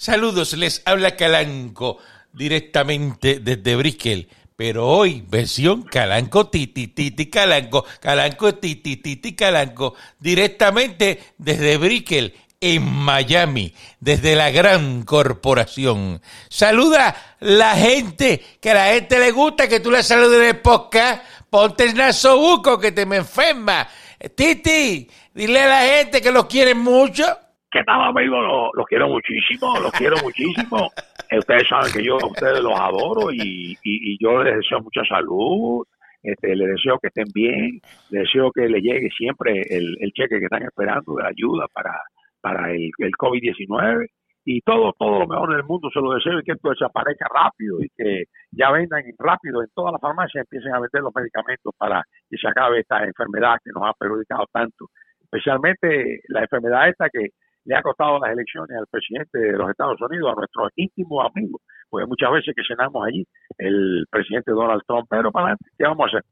Saludos, les habla Calanco directamente desde Brickell. Pero hoy, versión Calanco Titi Titi Calanco, Calanco Titi Titi Calanco, directamente desde Brickell, en Miami, desde la gran corporación. Saluda la gente, que a la gente le gusta que tú le saludes en el podcast. Ponte el nasobuco que te me enferma. Titi, dile a la gente que los quieren mucho. ¿Qué tal, amigo? Los, los quiero muchísimo, los quiero muchísimo. Eh, ustedes saben que yo a ustedes los adoro y, y, y yo les deseo mucha salud. Este, les deseo que estén bien, les deseo que les llegue siempre el, el cheque que están esperando de ayuda para, para el, el COVID-19 y todo, todo lo mejor del mundo se lo deseo y que esto desaparezca rápido y que ya vendan rápido en todas las farmacias empiecen a vender los medicamentos para que se acabe esta enfermedad que nos ha perjudicado tanto, especialmente la enfermedad esta que le ha costado las elecciones al presidente de los Estados Unidos, a nuestros íntimos amigos, pues muchas veces que cenamos allí, el presidente Donald Trump, pero para adelante, ¿qué vamos a hacer?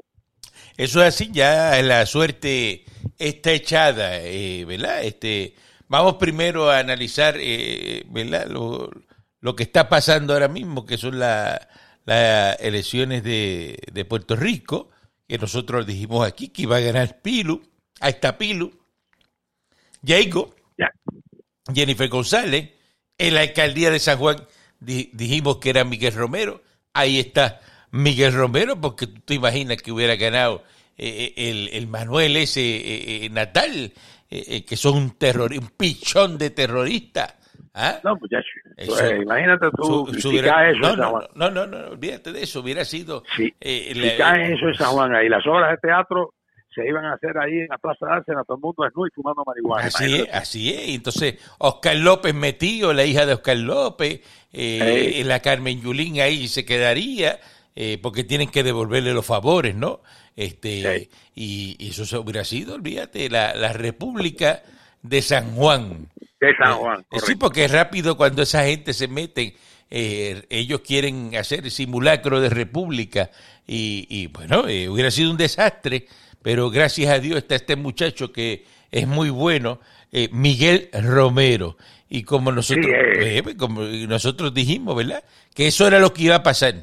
Eso es así, ya la suerte está echada, eh, ¿verdad? Este, vamos primero a analizar, eh, ¿verdad? Lo, lo, que está pasando ahora mismo, que son las elecciones de, de, Puerto Rico, que nosotros dijimos aquí que iba a ganar Pilu, ahí está Pilu, Jacob, ya. Jennifer González, en la alcaldía de San Juan di, dijimos que era Miguel Romero, ahí está Miguel Romero, porque tú te imaginas que hubiera ganado eh, el, el, Manuel ese eh, eh, Natal, que son un terror, un pichón de terroristas. ¿Ah? No, muchachos, pues, imagínate tú, su, si hubiera, cae eso no, en San Juan. No, no, no, no, olvídate de eso, hubiera sido... Sí, si la, cae eso en San Juan, ahí las obras de teatro se iban a hacer ahí en la Plaza de Arsenal, todo el mundo desnudo y fumando marihuana. Así es, así es. Entonces, Oscar López metido, la hija de Oscar López, eh, la Carmen Yulín ahí se quedaría, eh, porque tienen que devolverle los favores, ¿no? Este, y, y, eso hubiera sido, olvídate, la, la República de San Juan. De San Juan. Eh, sí, porque es rápido cuando esa gente se mete. Eh, ellos quieren hacer simulacro de república y, y bueno, eh, hubiera sido un desastre pero gracias a Dios está este muchacho que es muy bueno, eh, Miguel Romero. Y como nosotros, eh. eh, como nosotros dijimos, ¿verdad? Que eso era lo que iba a pasar.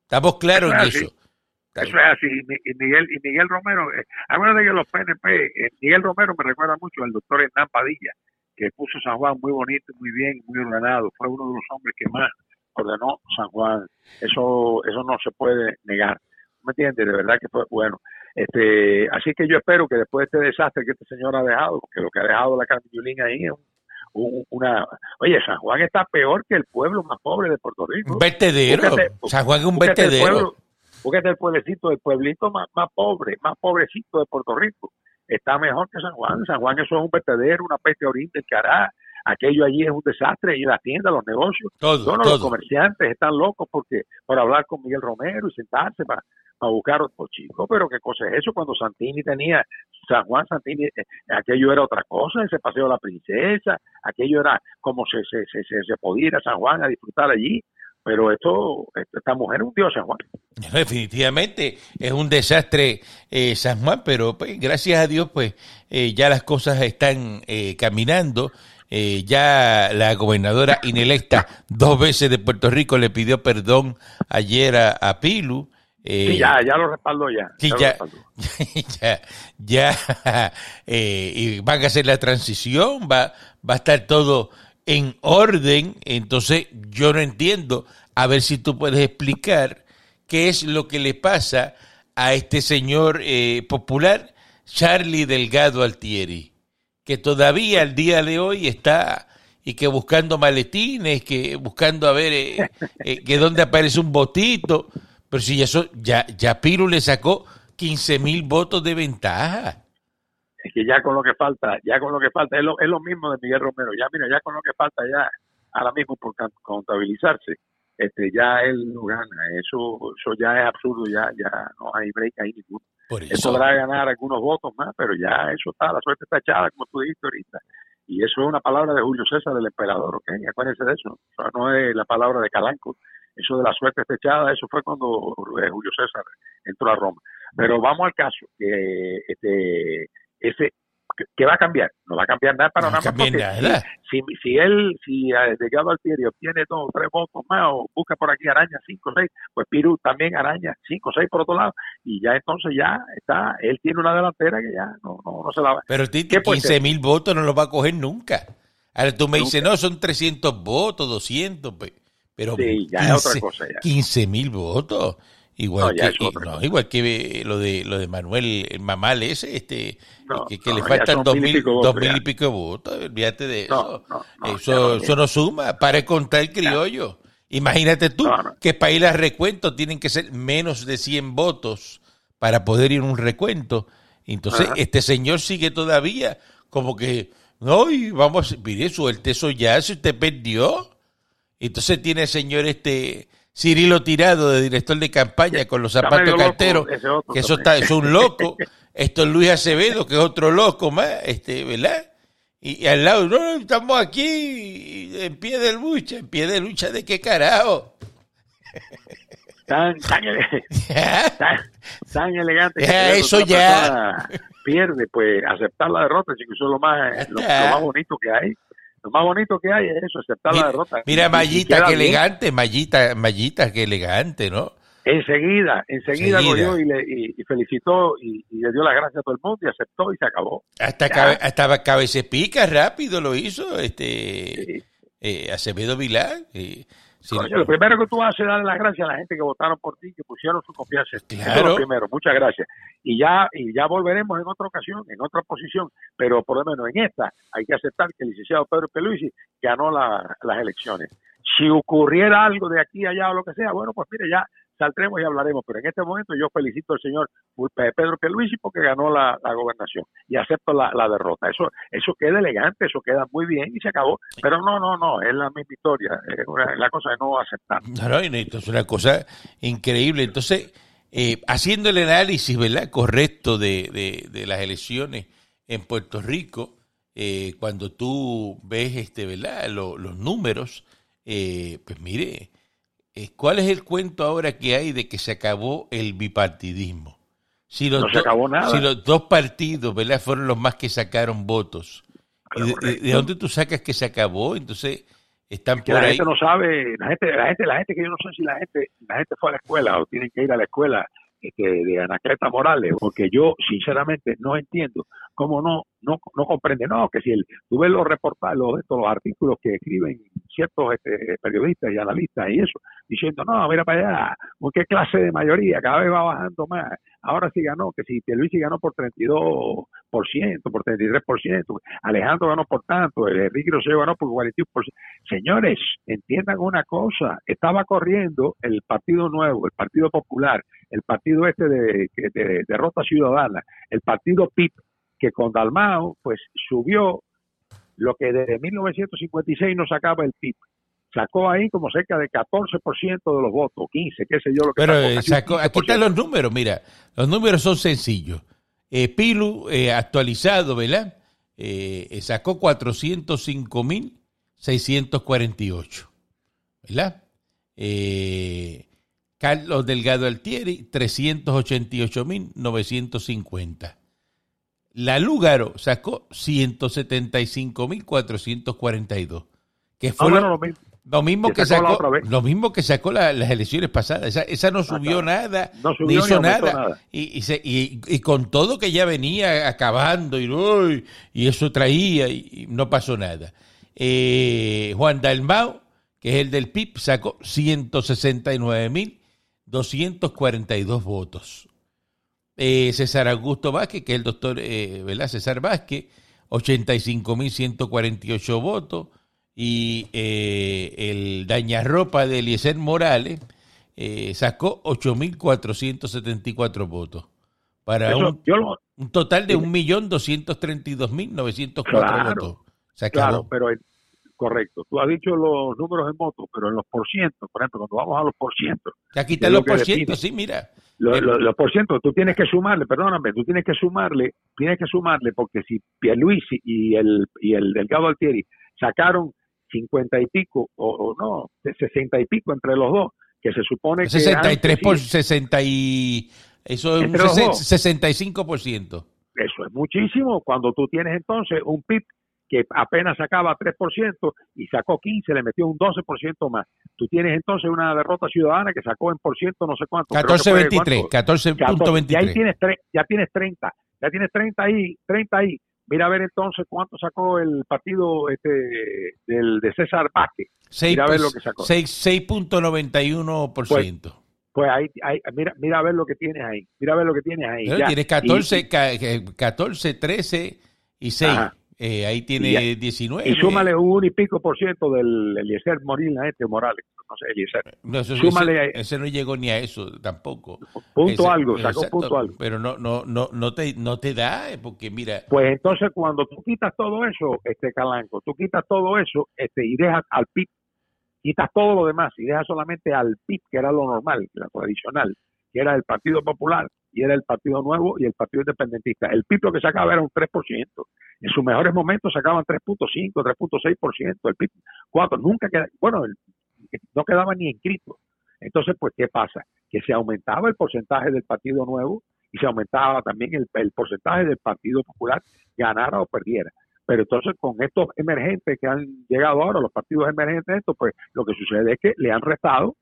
Estamos claros en es eso. Eso es así. Y Miguel, y Miguel Romero, eh, acuérdate que los PNP, eh, Miguel Romero me recuerda mucho al doctor Hernán Padilla, que puso San Juan muy bonito, muy bien, muy ordenado. Fue uno de los hombres que más ordenó San Juan. Eso, eso no se puede negar. ¿Me entiendes? De verdad que fue bueno. Este, así que yo espero que después de este desastre que este señor ha dejado, porque lo que ha dejado la Carmen ahí es un, una... Oye, San Juan está peor que el pueblo más pobre de Puerto Rico. Un vertedero. Búscate, San Juan es un vertedero. Búscate el pueblecito, el pueblito más, más pobre, más pobrecito de Puerto Rico. Está mejor que San Juan. San Juan eso es un vertedero, una peste oriente, el cará. Aquello allí es un desastre, y las tiendas, los negocios, todo, todos todo. los comerciantes están locos porque por hablar con Miguel Romero y sentarse para, a buscar otro chico, pero qué cosa es eso cuando Santini tenía San Juan Santini, eh, aquello era otra cosa, ese paseo de la princesa, aquello era como se, se, se, se, podía ir a San Juan a disfrutar allí, pero esto, esta mujer es un dios San Juan. Definitivamente es un desastre eh, San Juan, pero pues, gracias a Dios pues eh, ya las cosas están eh, caminando. Eh, ya la gobernadora inelecta dos veces de Puerto Rico le pidió perdón ayer a Pilu. Eh, sí, ya, ya lo respaldó ya. Sí, ya, ya, ya, ya eh, y van a hacer la transición, va, va a estar todo en orden. Entonces, yo no entiendo. A ver si tú puedes explicar qué es lo que le pasa a este señor eh, popular, Charlie Delgado Altieri, que todavía al día de hoy está y que buscando maletines, que buscando a ver eh, eh, que dónde aparece un botito. Pero si eso, ya, ya Piru le sacó 15 mil votos de ventaja. Es que ya con lo que falta, ya con lo que falta, es lo, es lo mismo de Miguel Romero, ya mira, ya con lo que falta ya, ahora mismo por contabilizarse, este ya él no gana, eso, eso ya es absurdo, ya, ya no hay break ahí ninguno. Por Él podrá ganar algunos votos más, pero ya eso está, la suerte está echada, como tú dijiste ahorita. Y eso es una palabra de Julio César, del emperador, ¿ok? Acuérdense de eso. Eso no es la palabra de Calanco eso de la suerte echada, eso fue cuando eh, Julio César entró a Roma. Pero vamos al caso, que este, ese ¿qué va a cambiar? No va a cambiar nada para No nada. nada. Si, si, si él, si eh, Delgado Altieri obtiene dos o tres votos más o busca por aquí araña cinco o seis, pues Piru también araña cinco o seis por otro lado y ya entonces ya está, él tiene una delantera que ya no, no, no se la va. Pero Titi, ¿Qué puede 15 mil votos no los va a coger nunca. Ahora tú me dices, no, son 300 votos, 200, pe- pero Sí, ya es otra cosa, ya. 15 mil votos. Igual, No, que, no, igual que eh, lo de lo de Manuel el Mamal ese, este, No, que, que le faltan dos mil dos mil y pico de votos, olvídate de eso. eso, no, eso no suma, para contar el criollo. Imagínate tú que para ir a recuento tienen que ser menos de 100 votos para poder ir a un recuento. Entonces, Ajá. este señor sigue todavía como que, no, y vamos, mire, suelte eso ya, si usted perdió. Entonces tiene el señor este Cirilo Tirado de director de campaña con los zapatos loco carteros, que eso también. está, es un loco. Esto es Luis Acevedo, que es otro loco más, este, ¿verdad? Y, y al lado, no, no, estamos aquí en pie de lucha, en pie de lucha de qué carajo. Tan, tan, tan, tan elegante. que Ya, eso ya. Pierde, pues aceptar la derrota, chicos, eso es lo más, lo, más bonito que hay. Lo más bonito que hay es eso, aceptar la derrota. mira queda qué bien. elegante, Mayita, Mayita, qué elegante, ¿no? Enseguida, enseguida Enseguida. y, le, y, y felicitó y, y le dio las gracias a todo el mundo y aceptó y se acabó. Hasta, cabe, hasta cabeza pica rápido lo hizo este Sí. eh, Acevedo Vilá. eh, sí, Coño, lo primero que tú haces es darle las gracias a la gente que votaron por ti, que pusieron su confianza. Eso es Claro. lo primero, muchas gracias. Y ya y ya volveremos en otra ocasión, en otra posición, pero por lo menos en esta hay que aceptar que el licenciado Pedro Peluisi ganó la- las elecciones. Si ocurriera algo de aquí a allá o lo que sea, bueno, pues mire, ya saldremos y hablaremos, pero en este momento yo felicito al señor Pedro Peluisi porque ganó la, gobernación y acepto la, derrota. Eso eso queda elegante, eso queda muy bien y se acabó, pero no, no, no, es la misma historia, es la cosa de no aceptar. No, no, es una cosa increíble. Entonces, eh, haciendo el análisis, ¿verdad? Correcto de, de- las elecciones en Puerto Rico, eh, cuando tú ves, este, ¿verdad? Lo- los números, eh, pues mire, eh, ¿cuál es el cuento ahora que hay de que se acabó el bipartidismo? Si los No se acabó nada. Si los dos partidos, ¿verdad? Fueron los más que sacaron votos. ¿Y de, dónde tú sacas que se acabó? Entonces, están que por la ahí. gente no sabe, la gente, la gente, la gente que yo no sé si la gente, la gente fue a la escuela o tienen que ir a la escuela este, de Anacleta Morales, porque yo sinceramente no entiendo cómo no, no, no comprende, no, que si el, tú ves los reportajes, los, estos, los artículos que escriben ciertos este, periodistas y analistas y eso, diciendo, no, mira para allá, ¿con qué clase de mayoría? Cada vez va bajando más. Ahora sí ganó, que si Pierluisi ganó por 32%, por 33%, Alejandro ganó por tanto, Enrique Rosselló ganó por 41%. Señores, entiendan una cosa, estaba corriendo el Partido Nuevo, el Partido Popular, el partido este de, de, de derrota ciudadana, el partido PIP, que con Dalmao, pues subió lo que desde 1956 no sacaba el PIB. Sacó ahí como cerca de 14% de los votos, 15, qué sé yo lo que Pero sacó, eh, sacó- aquí 15%. están los números, mira, los números son sencillos. Eh, Pilu eh, actualizado, ¿verdad? Eh, eh, sacó 405.648, ¿verdad? Eh, Carlos Delgado Altieri, 388.950. La Lúgaro sacó 175.442, que fue lo- bueno, lo mismo. Lo mismo que sacó lo mismo que sacó la- las elecciones pasadas. Esa, esa no subió nada, No subió ni hizo nada. nada. Y, y, se- y- y con todo que ya venía acabando y, uy, y eso traía y, y no pasó nada. Eh, Juan Dalmau, que es el del PIB, sacó 169.242 votos. Eh, César Augusto Vázquez, que es el doctor, eh, ¿verdad? César Vázquez, 85.148 votos. Y eh, el dañarropa de Eliezer Morales eh, sacó 8.474 votos. Para Eso, un, lo, un total de 1.232.904 Claro, votos. Se acabó. claro, pero el- correcto. Tú has dicho los números en votos, pero en los porcientos, por ejemplo, cuando vamos a los porcientos, Aquí están es lo los porcientos, sí, mira. Los, Eh, los, los por ciento, tú tienes que sumarle, perdóname, tú tienes que sumarle, tienes que sumarle, porque si Pierluisi y el, y el Delgado Altieri sacaron cincuenta y pico, o, o no, sesenta y pico entre los dos, que se supone que... 63 antes por sí, 60 y... Eso es un Entre los sesen- dos. 65%. eso es muchísimo. Cuando tú tienes entonces un PIB que apenas sacaba 3% y sacó 15, le metió un 12% más. Tú tienes entonces una derrota ciudadana que sacó en por ciento no sé cuánto. 14.23, 14.23. Ya ahí tienes, ya tienes 30, ya tienes 30 ahí, 30 ahí. Mira a ver entonces cuánto sacó el partido este del de César Vázquez. mira a ver lo que sacó. 6.91%. Pues, pues ahí, ahí, mira, mira a ver lo que tienes ahí. Mira a ver lo que tienes ahí. tienes 14, 14, 13 y 6. Eh, ahí tiene 19. Y súmale un y pico por ciento del Eliezer Morina, este Morales. No sé, Eliezer. No, súmale, ese, no llegó ni a eso tampoco. Punto algo, sacó punto algo. Pero no, no, no, no, te, no te da, eh, porque mira. Pues entonces, cuando tú quitas todo eso, este Calanco, tú quitas todo eso este, y dejas al PIB, quitas todo lo demás y dejas solamente al PIB, que era lo normal, la tradicional, que era el Partido Popular, y era el Partido Nuevo y el Partido Independentista. El PIB lo que sacaba era un 3%. En sus mejores momentos sacaban 3.5, 3.6%. El PIB 4, nunca quedaba, bueno, no quedaba ni inscrito. Entonces, pues, ¿qué pasa? Que se aumentaba el porcentaje del Partido Nuevo y se aumentaba también el, el porcentaje del Partido Popular, ganara o perdiera. Pero entonces con estos emergentes que han llegado ahora, los partidos emergentes, esto, pues lo que sucede es que le han restado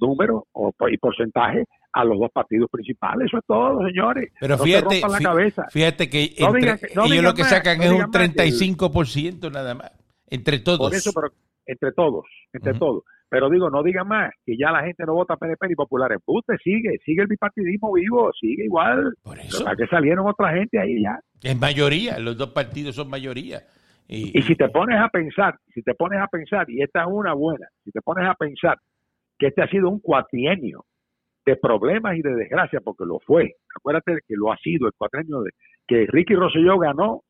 número o, y porcentaje a los dos partidos principales. Eso es todo, señores. Pero fíjate, la cabeza. fíjate que, ellos lo que sacan es un 35% nada más, entre todos. Por eso, pero entre todos, entre todos. Pero digo, no digan más que ya la gente no vota PNP ni populares. Usted sigue, sigue el bipartidismo vivo, sigue igual. Por eso. ¿Para que salieron otra gente ahí ya? Es mayoría, los dos partidos son mayoría. Y, y si te pones a pensar, si te pones a pensar, y esta es una buena, si te pones a pensar que este ha sido un cuatrienio de problemas y de desgracia, porque lo fue. Acuérdate que lo ha sido el cuatrienio de que Ricky Rosselló ganó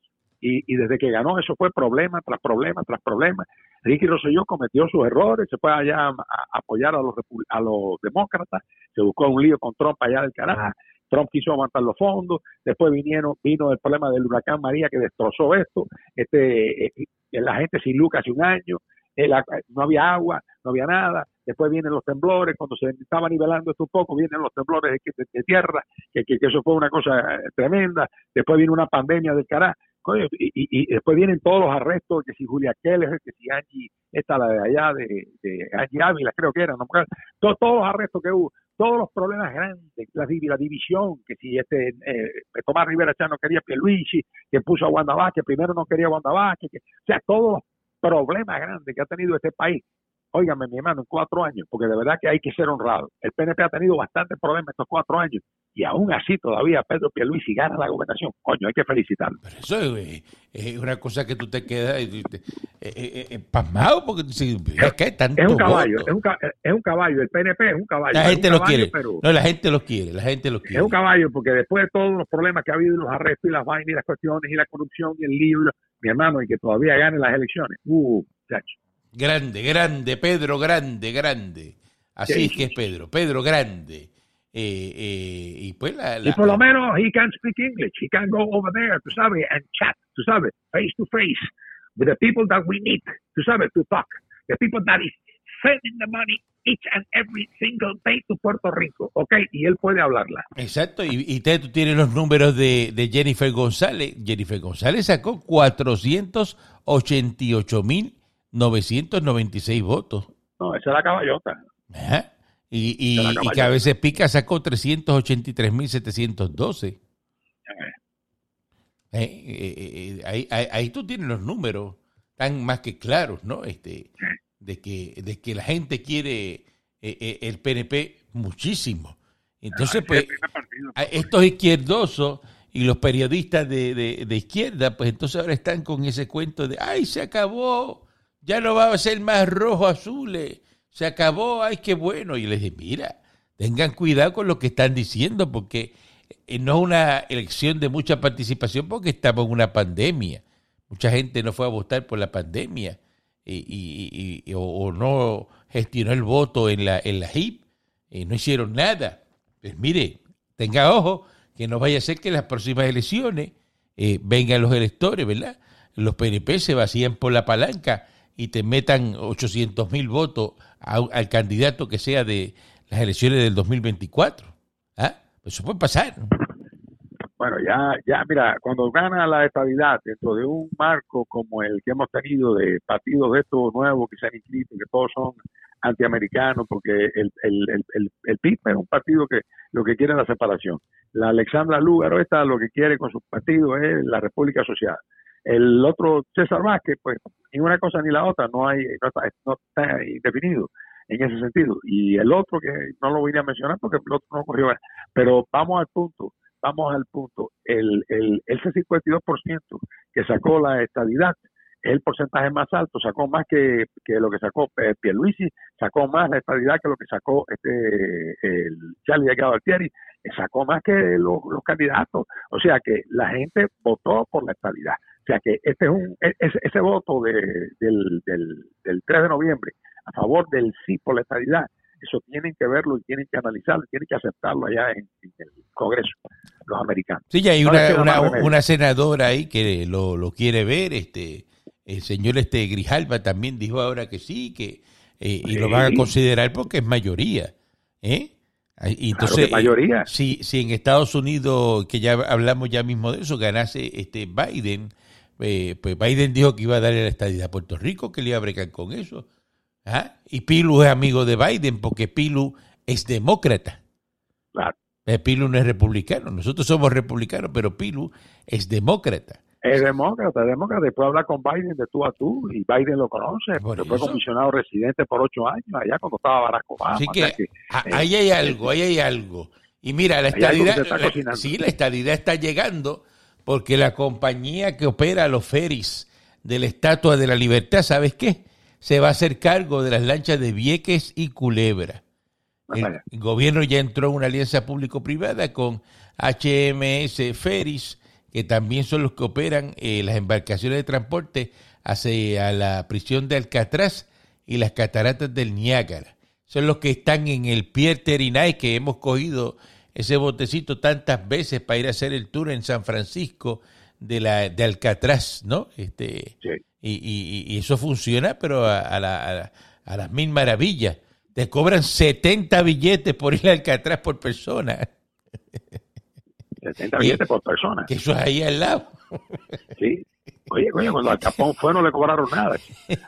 y, y, desde que ganó eso fue problema tras problema tras problema. Ricky Rosselló cometió sus errores, se fue allá a, apoyar a los, a los demócratas, se buscó un lío con Trump allá del carajo. Trump quiso aguantar los fondos, después vinieron, vino el problema del huracán María que destrozó esto, este, eh, la gente sin luz hace un año, eh, no había agua, no había nada, después vienen los temblores, cuando se estaba nivelando esto un poco, vienen los temblores de, tierra, que, que, eso fue una cosa eh, tremenda, después viene una pandemia del carajo, y, y, después vienen todos los arrestos, que si Julia Keller, que si Angie, esta la de allá, de, de Angie Ávila, creo que era, ¿no? todos, todos los arrestos que hubo, todos los problemas grandes, la, la división, que si este eh, Tomás Rivera ya no quería Pierluigi, que puso a Wanda Vázquez, primero no quería Wanda Vázquez, que, o sea, todos los problemas grandes que ha tenido este país óigame mi hermano, en cuatro años, porque de verdad que hay que ser honrado. El PNP ha tenido bastantes problemas estos cuatro años y aún así todavía Pedro Pierluisi gana la gobernación. Coño, hay que felicitarlo. Pero eso es, una cosa que tú te quedas eh, eh, eh, pasmado porque es que tanto es un caballo, es un, es un, caballo, el PNP es un caballo. La gente lo quiere, no, la gente lo quiere, la gente lo quiere. Es un caballo porque después de todos los problemas que ha habido, los arrestos y las vainas y las cuestiones y la corrupción y el libro, mi hermano, y que todavía gane las elecciones. Uh, chacho. Grande, grande, Pedro, grande, grande. Así es que es Pedro, Pedro grande. Eh, eh, y pues la, Y por lo menos he can speak English, he can go over there, tú sabes, and chat, tú sabes, face to face, with the people that we need, tú sabes, to talk, the people that is sending the money each and every single day to Puerto Rico, ¿ok? Y él puede hablarla. Exacto, y, y tú tienes los números de, de Jennifer González. Jennifer González sacó 488 mil 996 votos. No, esa es la caballota. Y, y, y, que a veces Pica sacó 383.712. Eh, eh, eh, ahí, ahí, ahí, tú tienes los números tan más que claros, ¿no? Este, de que, de que la gente quiere el PNP muchísimo. Entonces, pues, estos izquierdosos y los periodistas de, de, de, izquierda, pues entonces ahora están con ese cuento de, ay, se acabó ya no va a ser más rojo azul, se acabó, ay, qué bueno. Y les dije, mira, tengan cuidado con lo que están diciendo, porque eh, no es una elección de mucha participación, porque estamos en una pandemia. Mucha gente no fue a votar por la pandemia y, o, no gestionó el voto en la, en la HIP, y no hicieron nada. Pues mire, tenga ojo que no vaya a ser que en las próximas elecciones eh, vengan los electores, ¿verdad? Los PNP se vacían por la palanca y te metan 800 mil votos al candidato que sea de las elecciones del 2024. ¿Ah? Eso puede pasar. Bueno, ya, ya, mira, cuando gana la estabilidad dentro de un marco como el que hemos tenido de partidos de estos nuevos que se han inscrito, que todos son antiamericanos, porque el, el, el, el, PIB es un partido que lo que quiere es la separación. La Alexandra Lúgaro esta lo que quiere con su partido es la República Asociada. El otro César Vázquez, pues ni una cosa ni la otra, no hay, no está, no está indefinido en ese sentido. Y el otro que no lo vine a mencionar porque el otro no corrió, pero vamos al punto vamos al punto, el, el, ese 52% que sacó la estadidad es el porcentaje más alto, sacó más que, que lo que sacó eh, Pierluisi, sacó más la estadidad que lo que sacó este el Charlie Delgado sacó más que los, candidatos, o sea que la gente votó por la estadidad, o sea que este es un e, ese, ese voto de, del, del, del 3 de noviembre a favor del sí por la estadidad eso tienen que verlo y tienen que analizarlo, tienen que aceptarlo allá en, el Congreso, los americanos. Sí, ya hay una, una, senadora ahí que lo, lo, quiere ver, este el señor este Grijalva también dijo ahora que sí, que eh, y lo van a considerar porque es mayoría. ¿eh? Y entonces, mayoría. Si, si en Estados Unidos, que ya hablamos ya mismo de eso, ganase este Biden, eh, pues Biden dijo que iba a darle la estadía a Puerto Rico, que le iba a bregar con eso. ¿Ah? Y Pilu es amigo de Biden porque Pilu es demócrata. Claro. Eh, Pilu no es republicano. Nosotros somos republicanos, pero Pilu es demócrata. Es demócrata, es demócrata. Después habla con Biden de tú a tú y Biden lo conoce. Por fue comisionado residente por ocho años allá cuando estaba Barack Obama. Así que, ahí hay algo, ahí hay algo. Y mira, la estadidad, sí, la estadidad está llegando porque la compañía que opera los ferries de la Estatua de la Libertad, ¿sabes qué? se va a hacer cargo de las lanchas de Vieques y Culebra. El, gobierno ya entró en una alianza público-privada con HMS Ferries, que también son los que operan eh, las embarcaciones de transporte hacia la prisión de Alcatraz y las cataratas del Niágara. Son los que están en el Pier Terinay, que hemos cogido ese botecito tantas veces para ir a hacer el tour en San Francisco de la de Alcatraz, ¿no? Este, sí. Y, y, eso funciona, pero a, la, a, las mil maravillas. Te cobran 70 billetes por ir al Alcatraz por persona. 70 billetes por persona. Que eso es ahí al lado. Sí. Oye, oye, cuando al Capón fue no le cobraron nada.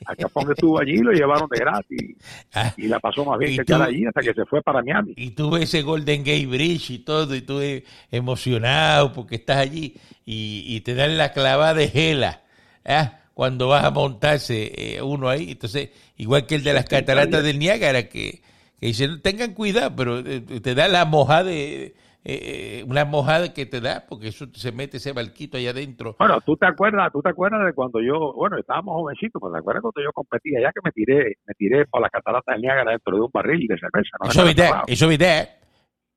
Al Capón estuvo allí lo llevaron de gratis. Ah, y la pasó más bien que estar allí hasta que se fue para Miami. Y tuve ese Golden Gate Bridge y todo, y tuve emocionado porque estás allí y, y te dan la clavada de gela. ¿ah? cuando vas a montarse eh, uno ahí. Entonces, igual que el de las cataratas del Niágara, que, que dicen, tengan cuidado, pero eh, te da la mojada de... Eh, una mojada que te da porque eso se mete ese barquito allá adentro. Bueno, tú te acuerdas, tú te acuerdas de cuando yo, bueno, estábamos jovencitos, pues te acuerdas cuando yo competía, ya que me tiré, me tiré por la catarata del Niágara dentro de un barril de cerveza. ¿no? Eso viste, eso viste.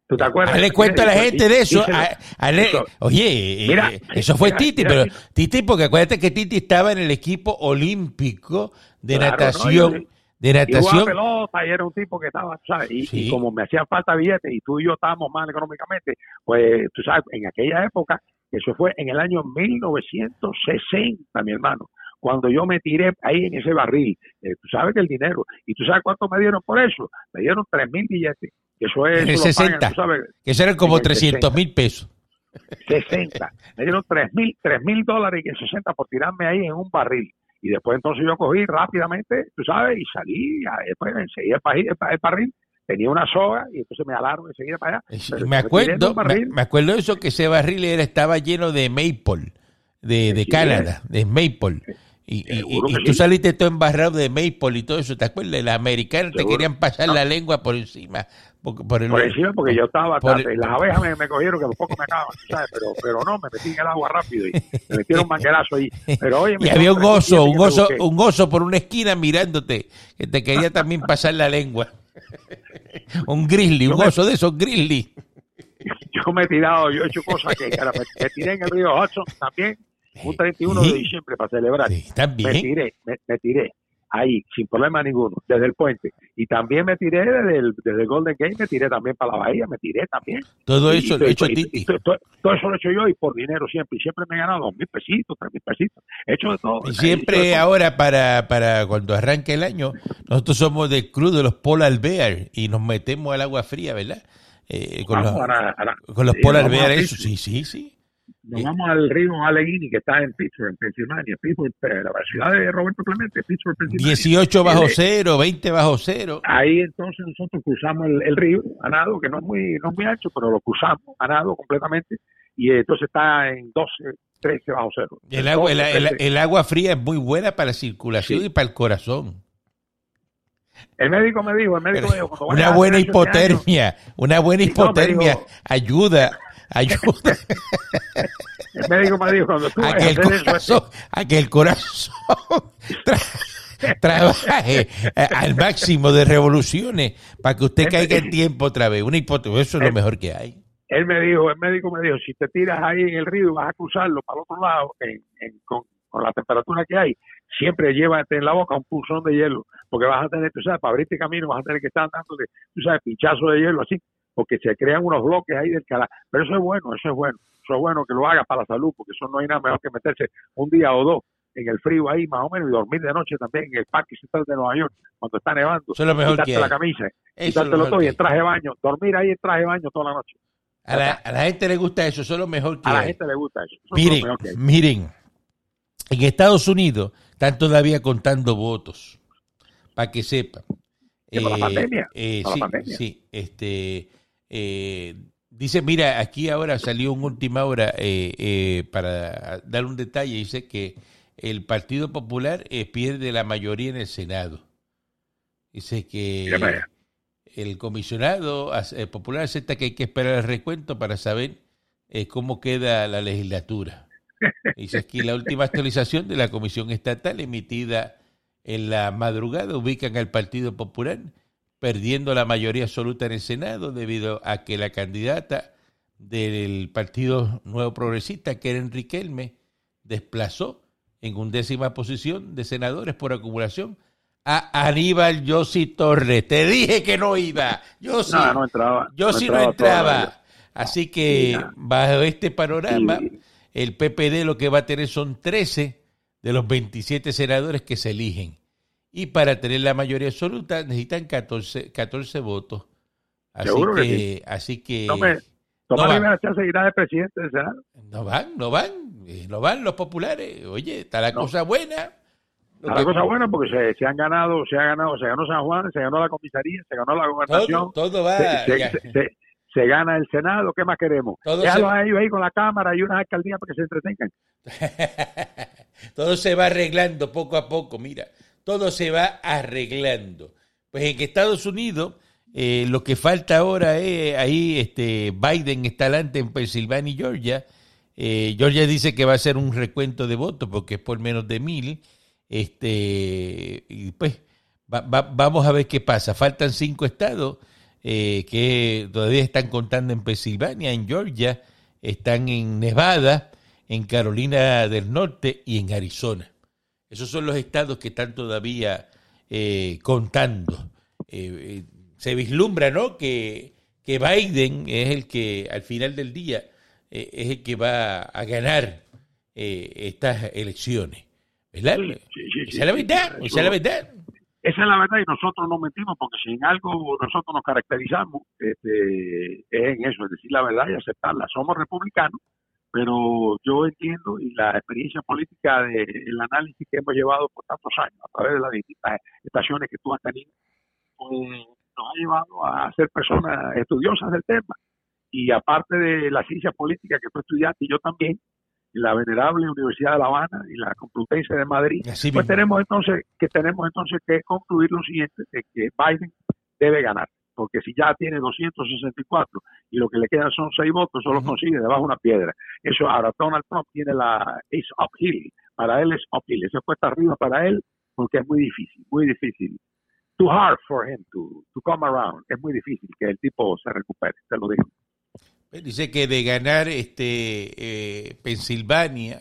¿Tú te acuerdas? Le cuento a la gente de eso. oye, eh, eso fue Titi, pero Titi, porque acuérdate que Titi estaba en el equipo olímpico de natación. De natación. pelota y era un tipo que estaba, ¿sabes? Y, como me hacía falta billetes y tú y yo estábamos mal económicamente, pues tú sabes, en aquella época, eso fue en el año 1960, mi hermano, cuando yo me tiré ahí en ese barril, eh, tú sabes que el dinero, y tú sabes cuánto me dieron por eso, me dieron tres mil billetes eso es. En el 60. que eso eran como 300 mil pesos. 60. Me dieron 3 mil, 3 mil dólares y 60 por tirarme ahí en un barril. Y después entonces yo cogí rápidamente, tú sabes, y salí, después enseguida el, el, barril, tenía una soga y entonces me alaron enseguida para allá. me acuerdo, me, acuerdo de eso que ese barril era, estaba lleno de maple, de, de Canadá, de maple. Y, y, tú saliste todo embarrado de maple y todo eso, ¿te acuerdas? Los americanos te querían pasar la lengua por encima. Por, por, encima porque yo estaba y las abejas me, cogieron que los pocos me acaban, ¿sabes? Pero, pero no, me metí en el agua rápido y me metieron un manguerazo ahí. Pero oye, y había un oso, un oso, un oso por una esquina mirándote, que te quería también pasar la lengua. un grizzly, un oso de esos grizzly. Yo me he tirado, yo he hecho cosas que me tiré en el río Hudson también un 31 de diciembre para celebrar. Me tiré, me, tiré ahí, sin problema ninguno, desde el puente. Y también me tiré desde el, desde el Golden Gate, me tiré también para la bahía, me tiré también. Todo eso lo he hecho Titi. todo, eso lo he hecho yo y por dinero siempre. Y siempre me he ganado dos mil pesitos, tres mil pesitos. He hecho de todo. Y siempre ahora, para, para cuando arranque el año, nosotros somos del club de los polar bear y nos metemos al agua fría, ¿verdad? Eh, con, los, con los polar bear, eso, sí, sí, sí. Nos vamos al río Allegheny, que está en Pittsburgh, en Pensilvania, Pittsburgh, eh, la ciudad de Roberto Clemente, Pittsburgh, Pensilvania. 18 bajo cero, 20 bajo cero. Ahí entonces nosotros cruzamos el, río a nado, que no es, muy, no es muy ancho, pero lo cruzamos a nado completamente, y entonces está en 12, 13 bajo cero. El agua, el, agua fría es muy buena para la circulación y para el corazón. El médico me dijo, el médico me dijo, una buena hipotermia, una buena hipotermia ayuda ayuda. El médico me dijo cuando tú a que, el corazón, a que el corazón trabaje al máximo de revoluciones para que usted caiga en tiempo otra vez. Una hipótesis, eso es lo mejor que hay. Él me dijo, el médico me dijo, si te tiras ahí en el río y vas a cruzarlo para el otro lado, con, la temperatura que hay, siempre llévate en la boca un pulsón de hielo, porque vas a tener, tú sabes, para abrirte camino vas a tener que estar dándole, tú sabes, pinchazo de hielo así, porque se crean unos bloques ahí del canal. Pero eso es bueno, eso es bueno. Eso es bueno que lo haga para la salud, porque eso no hay nada mejor que meterse un día o dos en el frío ahí más o menos y dormir de noche también en el parque central de Nueva York cuando está nevando. Eso es lo mejor que la camisa, quitártelo todo y en traje de baño, dormir ahí en traje de baño toda la noche. A la, gente le gusta eso, eso es lo mejor que A la gente le gusta eso. miren, miren, en Estados Unidos están todavía contando votos, para que sepan. Eh, la pandemia. Eh, sí, sí, este, eh, dice, mira, aquí ahora salió un última hora eh, eh, para dar un detalle, dice que el Partido Popular pierde la mayoría en el Senado. Dice que el comisionado popular acepta que hay que esperar el recuento para saber cómo queda la legislatura. Dice aquí la última actualización de la Comisión Estatal emitida en la madrugada ubican al Partido Popular perdiendo la mayoría absoluta en el Senado debido a que la candidata del Partido Nuevo Progresista, Keren Riquelme, desplazó en undécima posición de senadores por acumulación a Aníbal Yossi Torres. Te dije que no iba. Yo sí no, entraba. Yo sí no entraba. Así que bajo este panorama, el PPD lo que va a tener son 13 de los 27 senadores que se eligen y para tener la mayoría absoluta necesitan 14, 14 votos. Así que, así que no me, no van. de de presidente del Senado. No van, no van, eh, no van los populares. Oye, está la cosa buena. Está la cosa buena porque se, se, han ganado, se ha ganado, se ganó San Juan, se ganó la comisaría, se ganó la gobernación. Todo, va. Se, se, gana el Senado, ¿qué más queremos? Todo Déjalo a ellos ahí con la Cámara y unas alcaldías para que se entretengan. todo se va arreglando poco a poco, mira todo se va arreglando. Pues en Estados Unidos eh, lo que falta ahora es, ahí este, Biden está adelante en Pensilvania y Georgia. Eh, Georgia dice que va a hacer un recuento de votos porque es por menos de mil. Este, y pues vamos a ver qué pasa. Faltan cinco estados eh, que todavía están contando en Pensilvania, en Georgia, están en Nevada, en Carolina del Norte y en Arizona. Esos son los estados que están todavía eh, contando. Eh, eh, se vislumbra, ¿no? Que, que Biden es el que al final del día es el que va a ganar estas elecciones. ¿Verdad? esa es la verdad, esa es la verdad. Esa es la verdad y nosotros no mentimos porque si en algo nosotros nos caracterizamos este, es en eso, es decir la verdad y aceptarla. Somos republicanos, pero yo entiendo y la experiencia política del análisis que hemos llevado por tantos años a través de las distintas estaciones que tú has tenido, pues, nos ha llevado a ser personas estudiosas del tema. Y aparte de la ciencia política que tú estudiaste y yo también, en la venerable Universidad de La Habana y la Complutense de Madrid, pues tenemos entonces que tenemos entonces que concluir lo siguiente, de que Biden debe ganar porque si ya tiene 264 y lo que le quedan son seis votos, solo consigue debajo de una piedra. Eso ahora Donald Trump tiene la es uphill, para él es uphill, eso cuesta arriba para él porque es muy difícil, muy difícil. Too hard for him to, to come around, es muy difícil que el tipo se recupere, te lo digo. Dice que de ganar este eh, Pensilvania,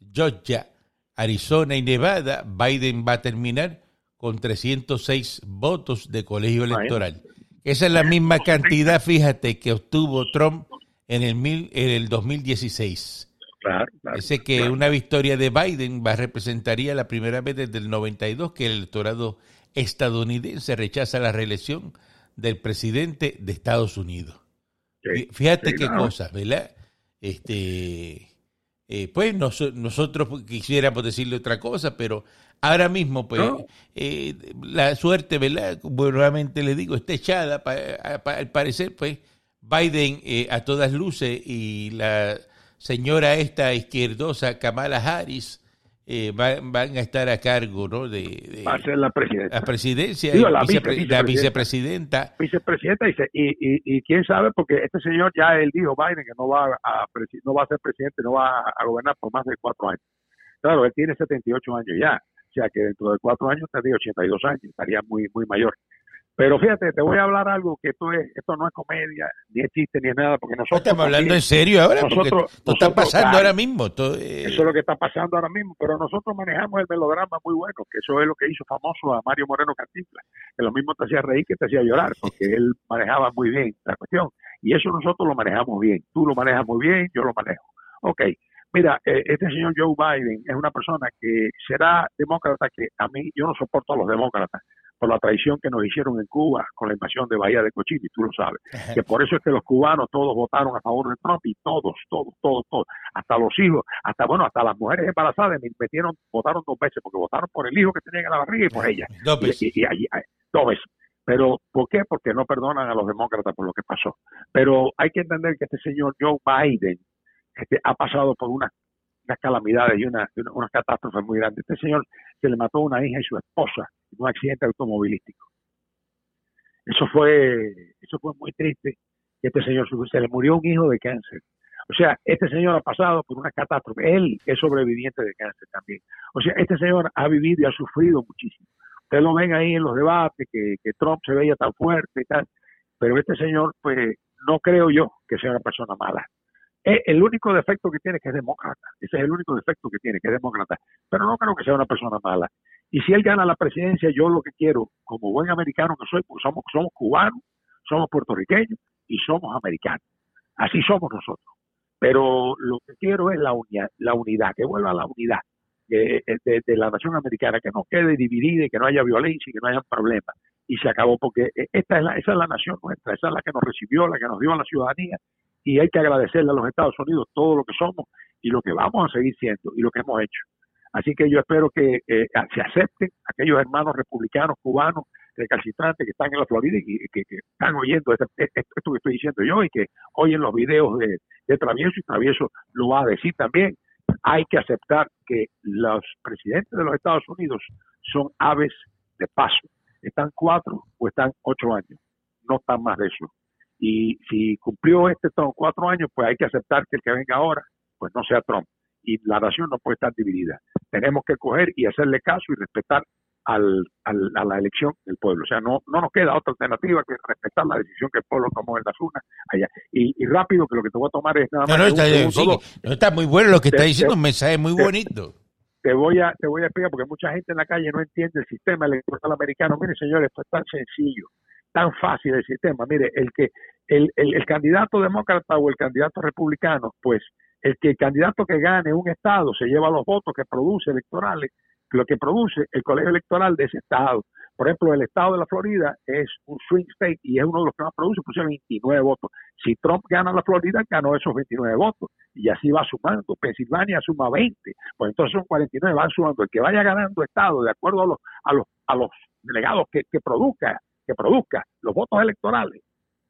Georgia, Arizona y Nevada, Biden va a terminar con 306 votos de colegio electoral. Esa es la misma cantidad, fíjate, que obtuvo Trump en el, mil, en el 2016. Claro, Dice que una victoria de Biden va, representaría la primera vez desde el 92 que el electorado estadounidense rechaza la reelección del presidente de Estados Unidos. Fíjate qué cosas, ¿verdad? Este, eh, pues nosotros quisiéramos decirle otra cosa, pero ahora mismo, pues, eh, la suerte, ¿verdad? Nuevamente le digo, está echada, al parecer, pues, Biden a todas luces y la señora esta izquierdosa, Kamala Harris, eh, van, a estar a cargo, ¿no? De, Va a ser la presidencia. La presidencia y la, vicepresidenta. Vicepresidenta y, y, quién sabe, porque este señor ya él dijo, Biden, que no va a, no va a ser presidente, no va a gobernar por más de cuatro años. Claro, él tiene 78 años ya, o sea que dentro de cuatro años tendría 82 años, estaría muy, muy mayor. Pero fíjate, te voy a hablar algo que esto es, esto no es comedia, ni es chiste, ni es nada, porque nosotros... Estamos hablando en serio ahora, nosotros, esto está pasando ahora mismo. Eso es lo que está pasando ahora mismo, pero nosotros manejamos el melodrama muy bueno, que eso es lo que hizo famoso a Mario Moreno Cantinflas, que lo mismo te hacía reír que te hacía llorar, porque él manejaba muy bien la cuestión, y eso nosotros lo manejamos bien, tú lo manejas muy bien, yo lo manejo. Ok, Mira, eh, este señor Joe Biden es una persona que será demócrata, que a mí yo no soporto a los demócratas, por la traición que nos hicieron en Cuba con la invasión de Bahía de Cochini, tú lo sabes. Que por eso es que los cubanos todos votaron a favor de Trump y todos, todos, todos, todos, hasta los hijos, hasta bueno, hasta las mujeres embarazadas metieron, votaron dos veces, porque votaron por el hijo que tenían en la barriga y por ella. Dos veces. Y, dos veces. Pero, ¿por qué? Porque no perdonan a los demócratas por lo que pasó. Pero hay que entender que este señor Joe Biden este, ha pasado por una unas calamidades y una, unas catástrofes muy grandes. Este señor se le mató a una hija y su esposa un accidente automovilístico. Eso fue, eso fue muy triste. Este señor se le murió un hijo de cáncer. O sea, este señor ha pasado por una catástrofe. Él es sobreviviente de cáncer también. O sea, este señor ha vivido y ha sufrido muchísimo. Ustedes lo ven ahí en los debates, que, que Trump se veía tan fuerte y tal. Pero este señor, pues, no creo yo que sea una persona mala. Es el único defecto que tiene que es demócrata. Ese es el único defecto que tiene, que es demócrata. Pero no creo que sea una persona mala. Y si él gana la presidencia, yo lo que quiero, como buen americano que soy, porque somos, somos cubanos, somos puertorriqueños y somos americanos. Así somos nosotros. Pero lo que quiero es la unidad, la unidad que vuelva a la unidad de, la nación americana, que no quede dividida y que no haya violencia y que no haya problemas. Y se acabó, porque esta es la, esa es la nación nuestra, esa es la que nos recibió, la que nos dio la ciudadanía, y hay que agradecerle a los Estados Unidos todo lo que somos y lo que vamos a seguir siendo y lo que hemos hecho. Así que yo espero que eh, se acepten aquellos hermanos republicanos, cubanos, recalcitrantes que están en la Florida y que, están oyendo este, este, esto, que estoy diciendo yo y que oyen los videos de, de Travieso y Travieso lo va a decir también. Hay que aceptar que los presidentes de los Estados Unidos son aves de paso. Están cuatro o están ocho años. No están más de eso. Y si cumplió este Trump cuatro años, pues hay que aceptar que el que venga ahora, pues no sea Trump. Y la nación no puede estar dividida. Tenemos que coger y hacerle caso y respetar al, a la elección del pueblo. O sea, no, no nos queda otra alternativa que respetar la decisión que el pueblo tomó en las urnas allá. Y, rápido, que lo que te voy a tomar es nada más. No, está, está muy bueno lo que está diciendo, un mensaje muy bonito. Te voy, a, te voy a explicar, porque mucha gente en la calle no entiende el sistema electoral americano. Mire, señores, esto es tan sencillo tan fácil el sistema. Mire, el que el, el, candidato demócrata o el candidato republicano, pues el que el candidato que gane un estado se lleva los votos que produce electorales, lo que produce el colegio electoral de ese estado. Por ejemplo, el estado de la Florida es un swing state y es uno de los que más produce, produce 29 votos. Si Trump gana la Florida, ganó esos 29 votos y así va sumando. Pensilvania suma 20, pues entonces son 49, van sumando. El que vaya ganando estado de acuerdo a los, a los, a los delegados que, que produzca que produzca los votos electorales,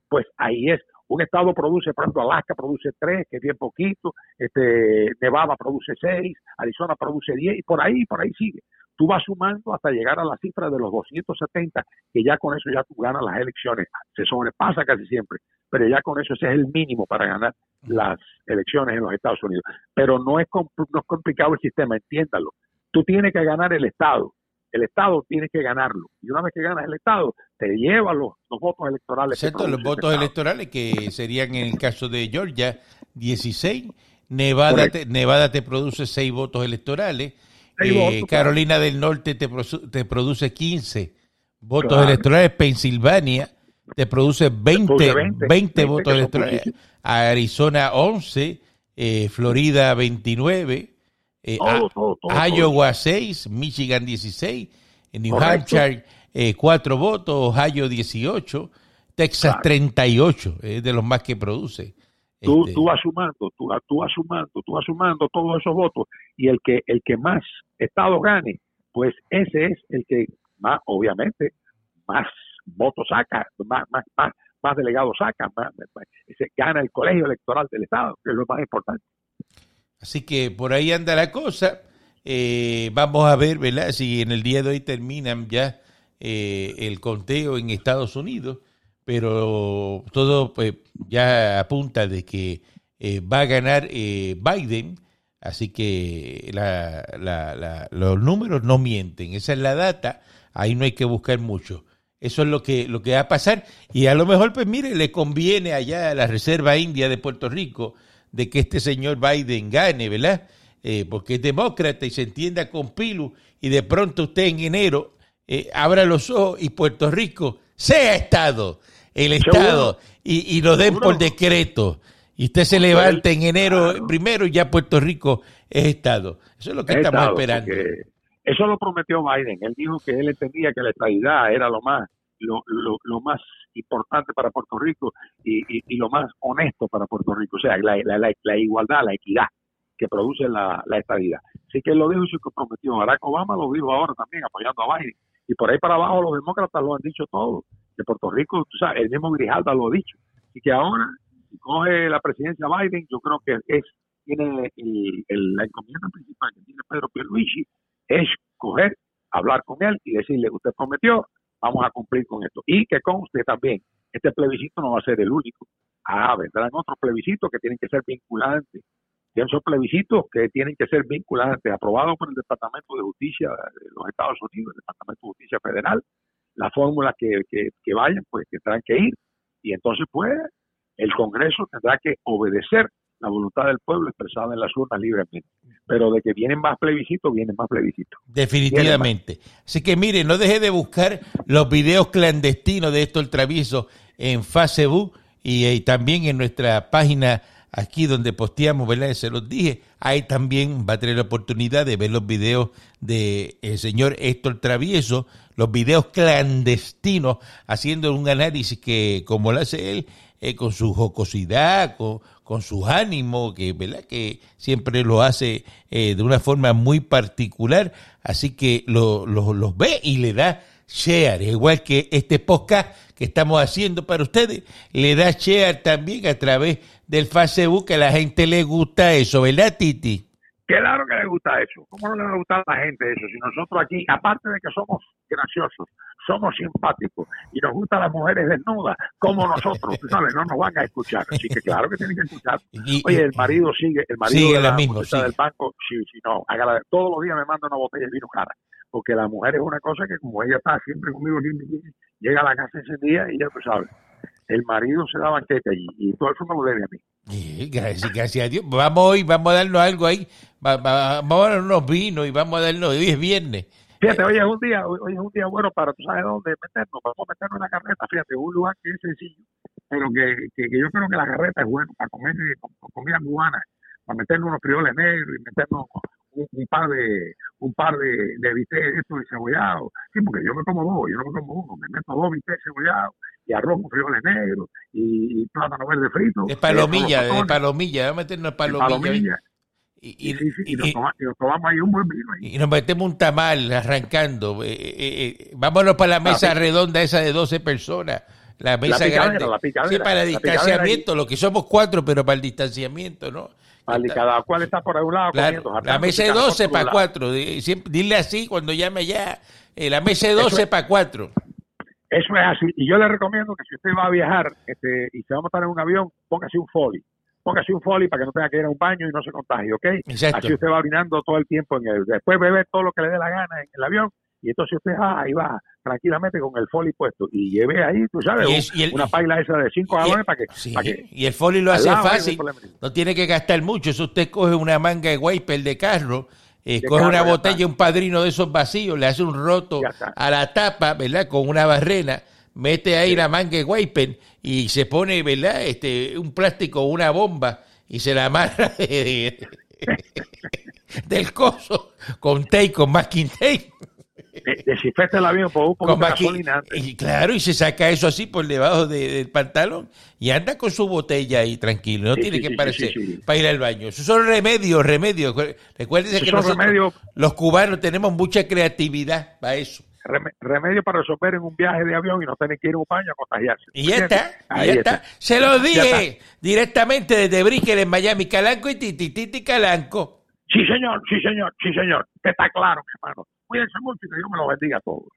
pues ahí es. Un estado produce, por ejemplo, Alaska produce tres, que es bien poquito, este, Nevada produce seis, Arizona produce diez, y por ahí, por ahí sigue. Tú vas sumando hasta llegar a la cifra de los 270, que ya con eso ya tú ganas las elecciones. Se sobrepasa casi siempre, pero ya con eso ese es el mínimo para ganar las elecciones en los Estados Unidos. Pero no es, no es complicado el sistema, entiéndalo. Tú tienes que ganar el Estado, el Estado tiene que ganarlo. Y una vez que ganas el Estado, te lleva los, votos electorales. Excepto los votos electorales, que serían en el caso de Georgia 16, Nevada te, Nevada te produce 6 votos electorales, eh, Carolina del Norte te, te produce 15 votos electorales, Pensilvania te produce 20, 20, votos electorales, Arizona 11, eh, Florida 29, eh, Iowa 6, Michigan 16, New Hampshire 4 eh, votos, Ohio 18, Texas 38, es de los más que produce. Tú, Este, tú vas sumando, tú, tú vas sumando, tú vas sumando todos esos votos y el que el que más estado gane, pues ese es el que más, obviamente, más votos saca, más, más, más, más delegados saca, más, más- gana el colegio electoral del Estado, que es lo más importante. Así que por ahí anda la cosa. Eh, vamos a ver, ¿verdad? Si en el día de hoy terminan ya eh, el conteo en Estados Unidos, pero todo pues, ya apunta de que eh, va a ganar eh, Biden, así que la- los números no mienten, esa es la data, ahí no hay que buscar mucho. Eso es lo que, lo que va a pasar. Y a lo mejor, pues mire, le conviene allá a la Reserva India de Puerto Rico de que este señor Biden gane, ¿verdad? Eh, porque es demócrata y se entienda con Pilu y de pronto usted en enero eh, abra los ojos y Puerto Rico sea Estado, el Estado, y, y lo den por decreto. Y usted se levanta en enero primero y ya Puerto Rico es Estado. Eso es lo que Es estamos Estado, esperando. Eso lo prometió Biden. Él dijo que él entendía que la estabilidad era lo más lo, lo, más importante para Puerto Rico y, y, lo más honesto para Puerto Rico. O sea, la, la, igualdad, la equidad que produce la, la estabilidad. Así que lo dijo y se comprometió. Barack Obama lo dijo ahora también, apoyando a Biden. Y por ahí para abajo los demócratas lo han dicho todo. Que Puerto Rico, tú sabes, el mismo Grijalda lo ha dicho. Así que ahora, si coge la presidencia Biden, yo creo que es tiene el, el, la encomienda principal que tiene Pedro Pierluigi es coger, hablar con él y decirle, usted prometió, vamos a cumplir con esto. Y que conste también, este plebiscito no va a ser el único. Ah, vendrán otros plebiscitos que tienen que ser vinculantes. Esos plebiscitos que tienen que ser vinculantes, aprobados por el Departamento de Justicia de los Estados Unidos, el Departamento de Justicia Federal, las fórmulas que, que, que vayan, pues tendrán que ir. Y entonces, pues, el Congreso tendrá que obedecer la voluntad del pueblo expresada en las urnas libremente. Pero de que vienen más plebiscitos, vienen más plebiscitos. Definitivamente. Así que mire, no deje de buscar los videos clandestinos de esto el travieso en Facebook y, y, también en nuestra página aquí donde posteamos, ¿verdad? Se los dije. Ahí también va a tener la oportunidad de ver los videos del el señor Héctor Travieso, los videos clandestinos, haciendo un análisis que, como lo hace él, eh, con su jocosidad, con, con sus ánimos, que, ¿verdad? que siempre lo hace eh, de una forma muy particular. Así que los lo, lo ve y le da share, igual que este podcast que estamos haciendo para ustedes, le da share también a través del Facebook, que a la gente le gusta eso, ¿verdad, Titi? Claro que le gusta eso. ¿Cómo no le va a gustar a la gente eso? Si nosotros aquí, aparte de que somos graciosos, somos simpáticos y nos gustan las mujeres desnudas, como nosotros, tú sabes, no nos van a escuchar. Así que claro que tienen que escuchar. Oye, el marido sigue, el marido Sigue de la muchacha sigue. del banco, sí, sí, no, hágala- todos los días me manda una botella de vino cara. Porque la mujer es una cosa que como ella está siempre conmigo, llega a la casa ese día y ya tú sabes, el marido se da banquete allí y todo eso me lo debe a mí. Sí, gracias, gracias a Dios. Vamos hoy, vamos a darnos algo ahí. Va- va- vamos a darnos unos vinos y vamos a darnos. Hoy es viernes. Fíjate, hoy es un día, hoy, es un día bueno para, tú sabes dónde meternos, vamos a meternos en la carreta, fíjate, un lugar que es sencillo, pero que, que, que yo creo que la carreta es bueno para comer eh, comida cubana, para meternos unos frijoles negros y meternos un, un par de un par de, de bistecs estos cebollados, sí, porque yo me como dos, yo no me como uno, me meto dos bistecs cebollados y arroz con frijoles negros y, y plátano verde frito. De palomilla, los palomilla. Vamos a meternos palomilla, Y, y, y- sí, sí, y, y- nos toma- y nos tomamos ahí un buen vino ahí. y nos metemos un tamal arrancando. Eh, eh, eh, vámonos para la mesa redonda esa de 12 personas. La mesa picadera, grande. la picadera, sí, para el la distanciamiento. Lo que somos cuatro, pero para el distanciamiento, ¿no? Vale, cada cual está por un lado Claro, comiendo, la mesa de cada cual 12 por un para lado. 4. Dile así cuando llame ya. eh, la mesa de Eso 12 es- para 4. Eso es así. Y yo le recomiendo que si usted va a viajar este, y se va a montar en un avión, póngase un folio. Póngase un folio para que no tenga que ir a un baño y no se contagie, ¿ok? Exacto. Así usted va orinando todo el tiempo en el. Después bebe todo lo que le dé la gana en el avión y entonces usted ah, ahí va tranquilamente con el folio puesto y lleve ahí, tú sabes, Y un- es- y el- una paila esa de 5 y- galones para que. Sí, para que y el folio lo hace fácil. No tiene que gastar mucho. Eso usted coge una manga de wiper de carro, eh, De coge carro, una botella, un padrino de esos vacíos, le hace un roto a la tapa, ¿verdad? Con una barrena, mete ahí la manga de wiper y se pone, ¿verdad? Este, un plástico, una bomba y se la amarra de- del coso con tape, con masking tape. de- desinfecta el avión por un poco de gasolina y claro, y se saca eso así por debajo de- del pantalón y anda con su botella ahí tranquilo, no Sí, tiene sí, que parecer para ir al baño. Esos son remedios, remedios. Recuérdense que nosotros, remedios. los cubanos tenemos mucha creatividad para eso. Reme- remedio para resolver en un viaje de avión y no tener que ir a un baño a contagiarse. Y ya está, Ahí está. Se lo dije directamente desde Brickell en Miami, Calanco y Titi, Titi Calanco. Sí, señor, sí, señor, sí, señor. Que está claro, mi hermano. Cuídense mucho y que Dios me lo bendiga a todos.